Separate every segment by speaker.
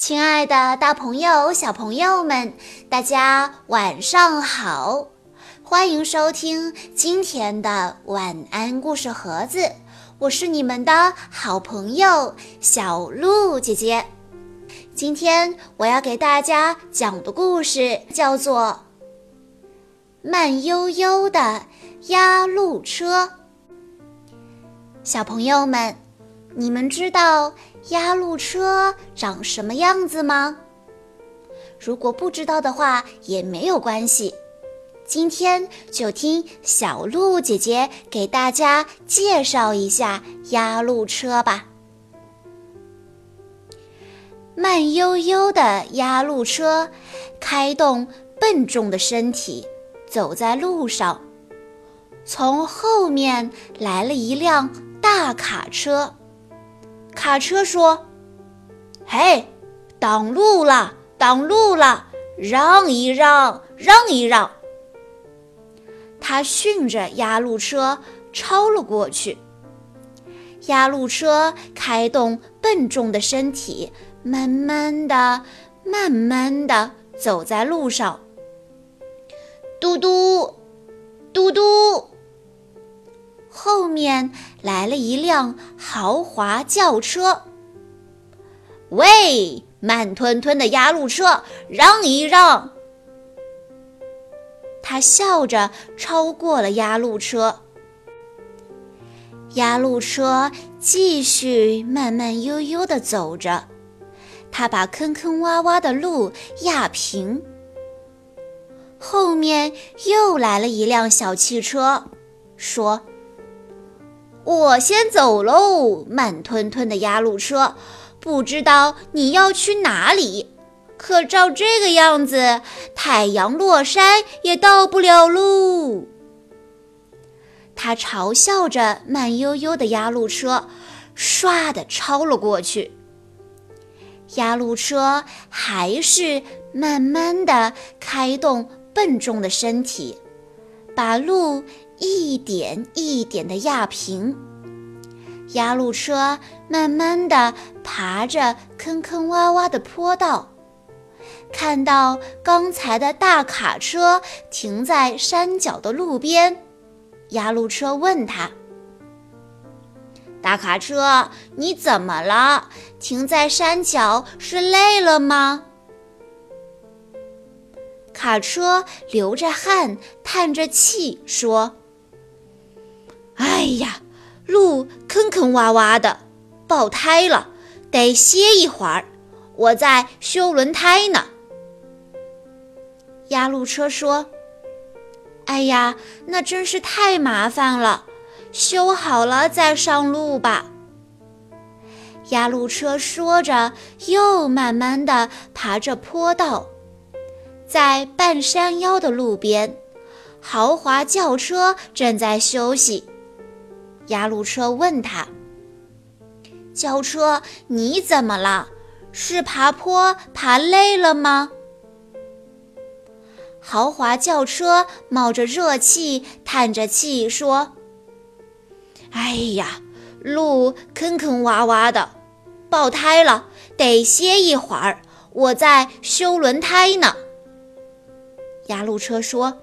Speaker 1: 亲爱的，大朋友、小朋友们，大家晚上好！欢迎收听今天的晚安故事盒子，我是你们的好朋友小鹿姐姐。今天我要给大家讲的故事叫做《慢悠悠的压路车》。小朋友们，你们知道？压路车长什么样子吗？如果不知道的话也没有关系，今天就听小鹿姐姐给大家介绍一下压路车吧。慢悠悠的压路车，开动笨重的身体，走在路上。从后面来了一辆大卡车。卡车说：“嘿，挡路了，挡路了，让一让，让一让。”他训着压路车超了过去。压路车开动笨重的身体，慢慢的、慢慢的走在路上。嘟嘟，嘟嘟。后面来了一辆豪华轿车。喂，慢吞吞的压路车，让一让！他笑着超过了压路车。压路车继续慢慢悠悠地走着，他把坑坑洼洼的路压平。后面又来了一辆小汽车，说。我先走喽，慢吞吞的压路车，不知道你要去哪里。可照这个样子，太阳落山也到不了喽。他嘲笑着慢悠悠的压路车，唰的超了过去。压路车还是慢慢的开动笨重的身体，把路。一点一点地压平，压路车慢慢地爬着坑坑洼洼的坡道，看到刚才的大卡车停在山脚的路边，压路车问他：“大卡车，你怎么了？停在山脚是累了吗？”卡车流着汗，叹着气说。哎呀，路坑坑洼洼的，爆胎了，得歇一会儿。我在修轮胎呢。压路车说：“哎呀，那真是太麻烦了，修好了再上路吧。”压路车说着，又慢慢的爬着坡道，在半山腰的路边，豪华轿车正在休息。压路车问他：“轿车，你怎么了？是爬坡爬累了吗？”豪华轿车冒着热气，叹着气说：“哎呀，路坑坑洼洼的，爆胎了，得歇一会儿。我在修轮胎呢。”压路车说：“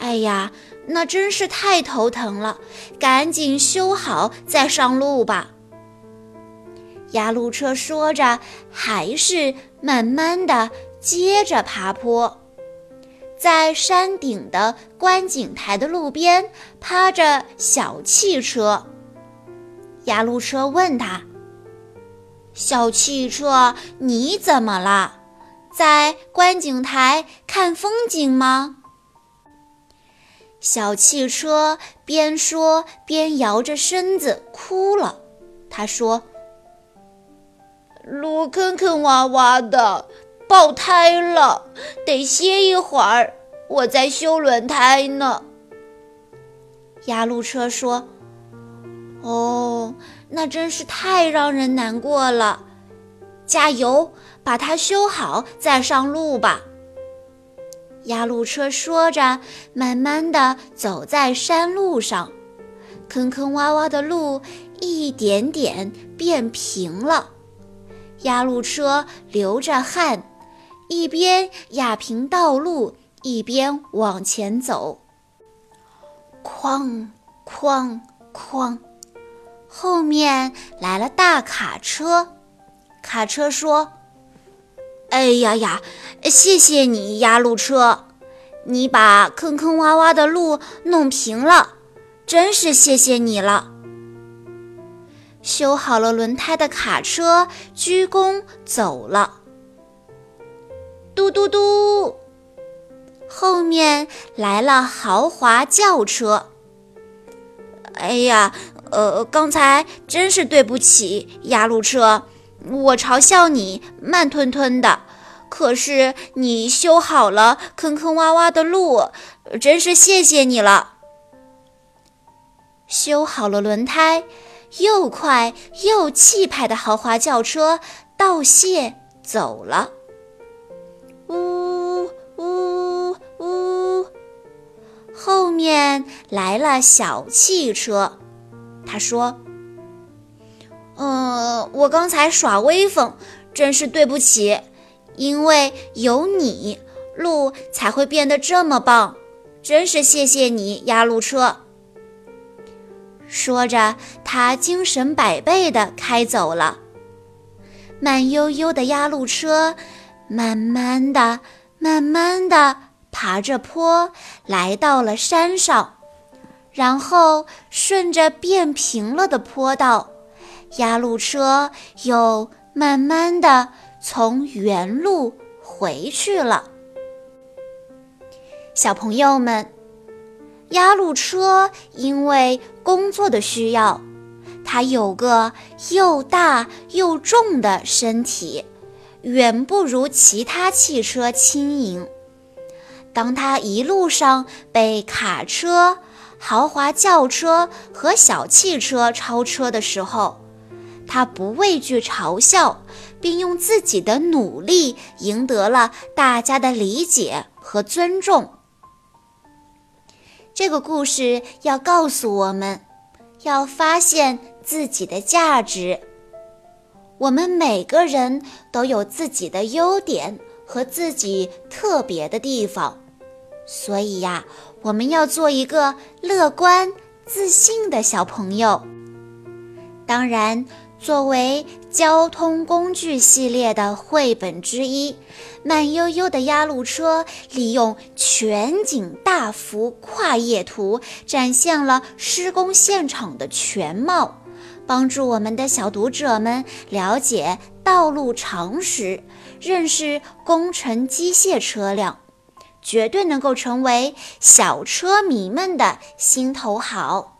Speaker 1: 哎呀。”那真是太头疼了，赶紧修好再上路吧。压路车说着，还是慢慢的接着爬坡，在山顶的观景台的路边趴着小汽车。压路车问他：“小汽车，你怎么了？在观景台看风景吗？”小汽车边说边摇着身子哭了。他说：“路坑坑洼洼的，爆胎了，得歇一会儿。我在修轮胎呢。”压路车说：“哦，那真是太让人难过了。加油，把它修好再上路吧。”压路车说着，慢慢的走在山路上，坑坑洼洼的路一点点变平了。压路车流着汗，一边压平道路，一边往前走。哐哐哐，后面来了大卡车。卡车说：“哎呀呀，谢谢你，压路车，你把坑坑洼洼的路弄平了，真是谢谢你了。”修好了轮胎的卡车鞠躬走了。嘟嘟嘟，后面来了豪华轿车。哎呀，呃，刚才真是对不起，压路车。我嘲笑你慢吞吞的，可是你修好了坑坑洼洼的路，真是谢谢你了。修好了轮胎，又快又气派的豪华轿车道谢走了。呜呜呜，后面来了小汽车，他说。嗯，我刚才耍威风，真是对不起。因为有你，路才会变得这么棒，真是谢谢你，压路车。说着，他精神百倍地开走了。慢悠悠的压路车，慢慢的、慢慢的爬着坡，来到了山上，然后顺着变平了的坡道。压路车又慢慢的从原路回去了。小朋友们，压路车因为工作的需要，它有个又大又重的身体，远不如其他汽车轻盈。当它一路上被卡车、豪华轿车和小汽车超车的时候，他不畏惧嘲笑，并用自己的努力赢得了大家的理解和尊重。这个故事要告诉我们，要发现自己的价值。我们每个人都有自己的优点和自己特别的地方，所以呀，我们要做一个乐观、自信的小朋友。当然。作为交通工具系列的绘本之一，《慢悠悠的压路车》利用全景大幅跨页图，展现了施工现场的全貌，帮助我们的小读者们了解道路常识，认识工程机械车辆，绝对能够成为小车迷们的心头好。